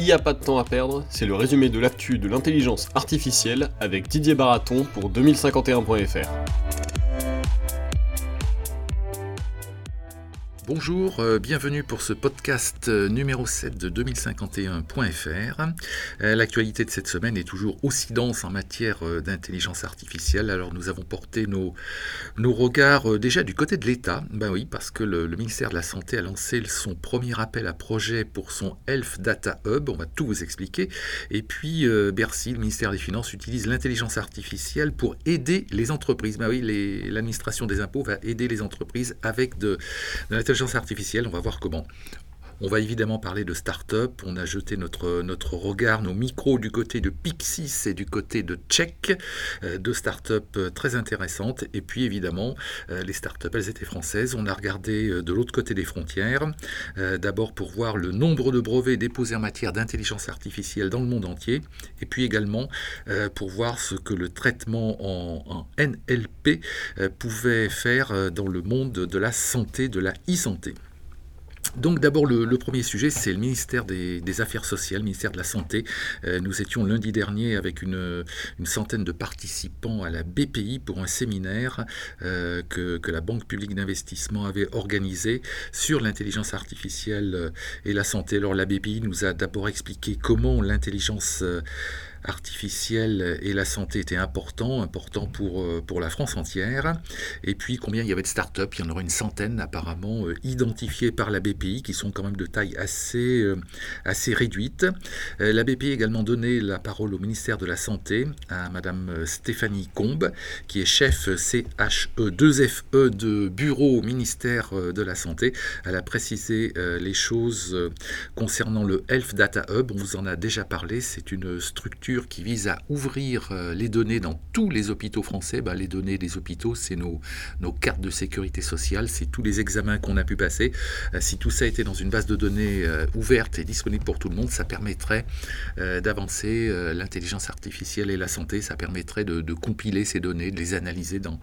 Il n'y a pas de temps à perdre, c'est le résumé de l'actu de l'intelligence artificielle avec Didier Baraton pour 2051.fr. Bonjour, euh, bienvenue pour ce podcast euh, numéro 7 de 2051.fr. Euh, l'actualité de cette semaine est toujours aussi dense en matière d'intelligence artificielle. Alors nous avons porté nos, regards déjà du côté de l'État. Ben oui, parce que le, ministère de la Santé a lancé son premier appel à projet pour son Health Data Hub. On va tout vous expliquer. Et puis Bercy, le ministère des Finances, utilise l'intelligence artificielle pour aider les entreprises. Ben oui, l'administration des impôts va aider les entreprises avec de, de l'intelligence artificielle, on va voir comment. On va évidemment parler de start-up. On a jeté notre, notre regard, nos micros du côté de Pixis et du côté de Check, euh, deux start-up euh, très intéressantes. Et puis évidemment, euh, les start-up, elles étaient françaises. On a regardé de l'autre côté des frontières. D'abord pour voir le nombre de brevets déposés en matière d'intelligence artificielle dans le monde entier. Et puis également pour voir ce que le traitement en, en NLP pouvait faire dans le monde de la santé, de la e-santé. Donc d'abord le, premier sujet c'est le ministère des, Affaires sociales, le ministère de la Santé. Euh, nous étions lundi dernier avec une, centaine de participants à la BPI pour un séminaire euh, que, la Banque publique d'investissement avait organisé sur l'intelligence artificielle et la santé. Alors la BPI nous a d'abord expliqué comment l'intelligence euh, artificielle et la santé étaient importants, importants pour, euh, pour la France entière. Et puis combien il y avait de start-up, il y en aura une centaine apparemment euh, identifiées par la BPI, qui sont quand même de taille assez, euh, assez réduite. la BPI a également donné la parole au ministère de la Santé à Madame Stéphanie Combe, qui est chef CHE2FE e de bureau au ministère de la Santé. Elle a précisé les choses concernant le Health Data Hub. On vous en a déjà parlé, c'est une structure qui vise à ouvrir euh, les données dans tous les hôpitaux français. Ben, les données des hôpitaux, c'est nos, cartes de sécurité sociale, c'est tous les examens qu'on a pu passer. Euh, si tout ça était dans une base de données euh, ouverte et disponible pour tout le monde, ça permettrait d'avancer l'intelligence artificielle et la santé. Ça permettrait de, compiler ces données, de les analyser, d'en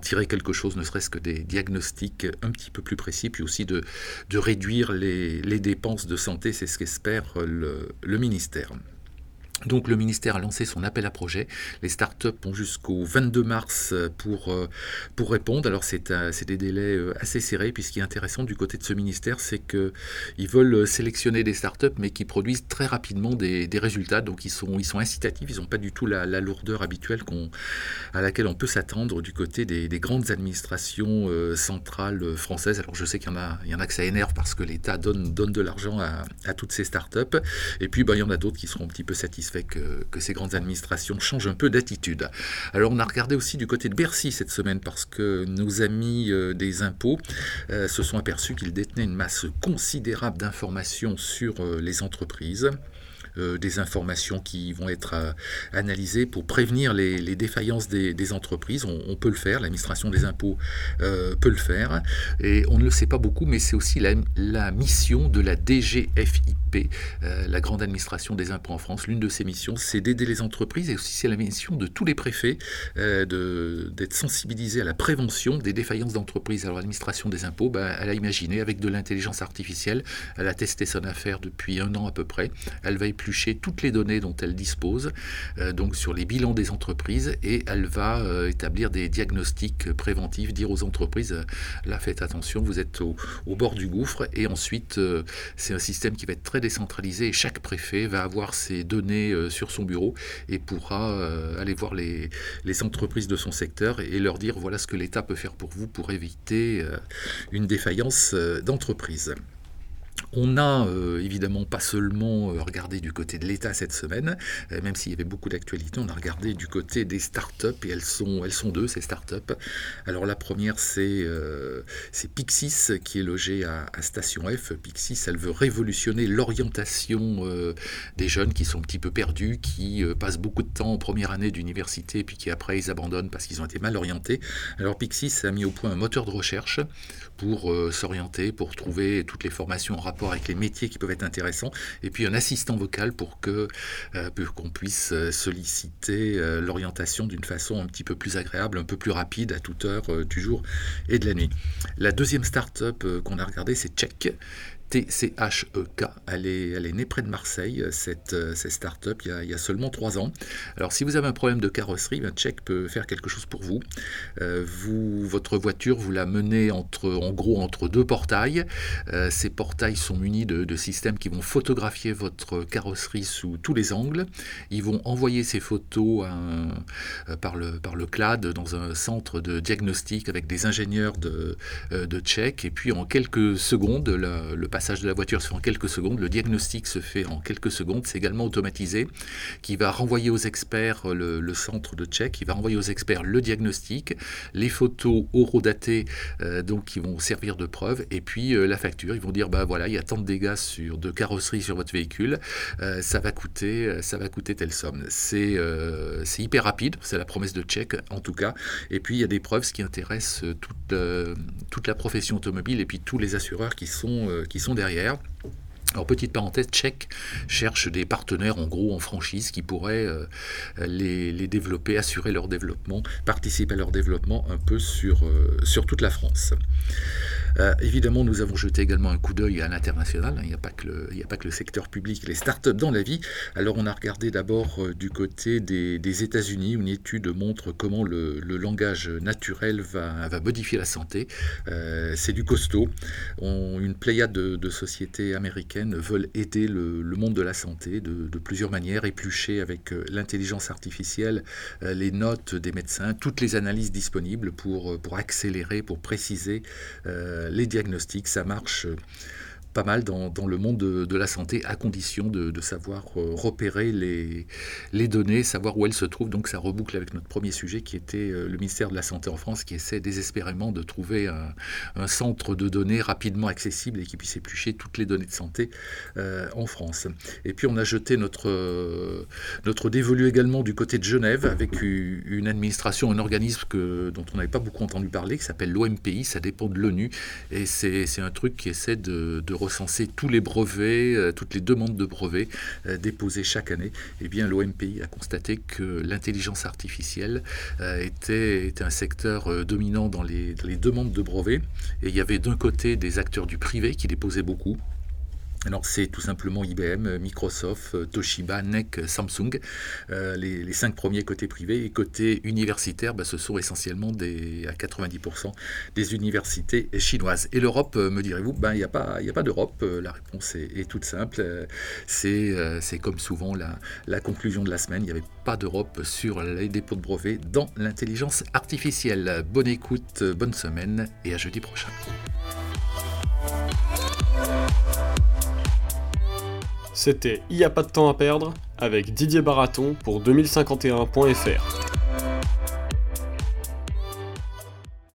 tirer quelque chose, ne serait-ce que des diagnostics un petit peu plus précis, puis aussi de, réduire les, dépenses de santé. C'est ce qu'espère le ministère. Donc le ministère a lancé son appel à projet. Les startups ont jusqu'au 22 mars euh, pour, euh, pour répondre. Alors c'est des délais euh, assez serrés. Puis ce qui est intéressant du côté de ce ministère, c'est qu'ils veulent sélectionner des startups, mais qui produisent très rapidement des, résultats. Donc ils sont, ils sont incitatifs. Ils n'ont pas du tout la, lourdeur habituelle à laquelle on peut s'attendre du côté des, grandes administrations centrales françaises. Alors je sais qu'il y, en a, il y en a que ça énerve parce que l'État donne, donne de l'argent à, à, toutes ces startups. Et puis ben, il y en a d'autres qui seront un petit peu satisfaits que, ces grandes administrations changent un peu d'attitude. Alors on a regardé aussi du côté de Bercy cette semaine parce que nos amis euh, des impôts euh, se sont aperçus qu'ils détenaient une masse considérable d'informations sur euh, les entreprises. Euh, des informations qui vont être euh, analysées pour prévenir les, défaillances des, entreprises. On, peut le faire, l'administration des impôts euh, peut le faire. Et on ne le sait pas beaucoup, mais c'est aussi la, mission de la DGFIP, la grande administration des impôts en France. L'une de ses missions, c'est d'aider les entreprises et aussi c'est la mission de tous les préfets d'être sensibilisés à la prévention des défaillances d'entreprises. Alors l'administration des impôts, ben, elle a imaginé avec de l'intelligence artificielle, elle a testé son affaire depuis un an à peu près. Elle toutes les données dont elle dispose, euh, donc sur les bilans des entreprises, et elle va euh, établir des diagnostics préventifs, dire aux entreprises, euh, là faites attention, vous êtes au, bord du gouffre, et ensuite c'est un système qui va être très décentralisé, et chaque préfet va avoir ses données sur son bureau et pourra aller voir les entreprises de son secteur et leur dire voilà ce que l'État peut faire pour vous pour éviter une défaillance d'entreprise. On n'a euh, évidemment pas seulement euh, regardé du côté de l'État cette semaine, euh, même s'il y avait beaucoup d'actualités, on a regardé du côté des startups et elles sont, elles sont deux ces startups. Alors la première c'est Pixis qui est logé à, Station F. Pixis elle veut révolutionner l'orientation des jeunes qui sont un petit peu perdus, qui passent beaucoup de temps en première année d'université puis qui après ils abandonnent parce qu'ils ont été mal orientés. Alors Pixis a mis au point un moteur de recherche pour s'orienter, pour trouver toutes les formations en rapport avec les métiers qui peuvent être intéressants, et puis un assistant vocal pour que euh, qu'on puisse euh, solliciter euh, l'orientation d'une façon un petit peu plus agréable, un peu plus rapide à toute heure du jour et de la nuit. La deuxième start-up qu'on a regardée, c'est Check. T-C-H-E-K. Elle est, elle est née près de Marseille, cette, cette start-up, il y, a, seulement trois ans. Alors, si vous avez un problème de carrosserie, ben, Check peut faire quelque chose pour vous. vous. Votre voiture, vous la menez entre, en gros entre deux portails. ces portails sont munis de, systèmes qui vont photographier votre carrosserie sous tous les angles. Ils vont envoyer ces photos euh, par, le, le CLAD dans un centre de diagnostic avec des ingénieurs de, euh, de check. Et puis en quelques secondes, le, passage de la voiture se fait en quelques secondes, le diagnostic se fait en quelques secondes. C'est également automatisé, qui va renvoyer aux experts le, centre de check, qui va renvoyer aux experts le diagnostic, les photos horodatées euh, donc qui vont servir de preuve, et puis la facture. Ils vont dire bah voilà, il y a tant de dégâts sur, de carrosserie sur votre véhicule, ça va coûter, ça va coûter telle somme. C'est c'est hyper rapide, c'est la promesse de Check en tout cas. Et puis il y a des preuves, qui intéressent toute, euh, la profession automobile et puis tous les assureurs qui sont, euh, qui sont derrière. Alors petite parenthèse, Check cherche des partenaires en gros en franchise qui pourraient euh, les, développer, assurer leur développement, participer à leur développement un peu sur, sur toute la France. Euh, évidemment, nous avons jeté également un coup d'œil à l'international. Il n'y a, pas que le, secteur public, les startups dans la vie. Alors, on a regardé d'abord euh, du côté des, États-Unis. Une étude montre comment le, langage naturel va, modifier la santé. Euh, c'est du costaud. une pléiade de, sociétés américaines veulent aider le, monde de la santé de, plusieurs manières, éplucher avec l'intelligence artificielle les notes des médecins, toutes les analyses disponibles pour accélérer, pour préciser les diagnostics, ça marche pas mal dans, le monde de, la santé, à condition de, savoir euh, repérer les, les, données, savoir où elles se trouvent. Donc ça reboucle avec notre premier sujet qui était euh, le ministère de la Santé en France, qui essaie désespérément de trouver un, centre de données rapidement accessible et qui puisse éplucher toutes les données de santé euh, en France. Et puis on a jeté notre, notre dévolu également du côté de Genève avec une administration, un organisme dont on n'avait pas beaucoup entendu parler, qui s'appelle l'OMPI, ça dépend de l'ONU, et c'est un truc qui essaie de, de recenser tous les brevets, euh, toutes les demandes de brevets euh, déposées chaque année, eh bien l'OMPI a constaté que l'intelligence artificielle euh, était, un secteur dominant dans les demandes de brevets. Et il y avait d'un côté des acteurs du privé qui déposaient beaucoup, alors c'est tout simplement IBM, Microsoft, Toshiba, NEC, Samsung, euh, les, cinq premiers côté privé et côté universitaire, bah, ce sont essentiellement à 90% des universités chinoises. Et l'Europe, euh, me direz-vous, ben, il n'y a pas, d'Europe. Euh, la réponse est, toute simple. C'est comme souvent la, la, conclusion de la semaine, il n'y avait pas d'Europe sur les dépôts de brevets dans l'intelligence artificielle. Bonne écoute, bonne semaine et à jeudi prochain. C'était Il n'y a pas de temps à perdre avec Didier Baraton pour 2051.fr.